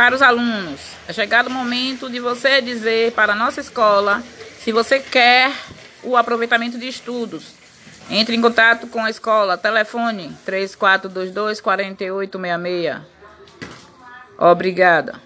Para os alunos, é chegado o momento de você dizer para a nossa escola se você quer o aproveitamento de estudos. Entre em contato com a escola, telefone 3422 4866. Obrigada.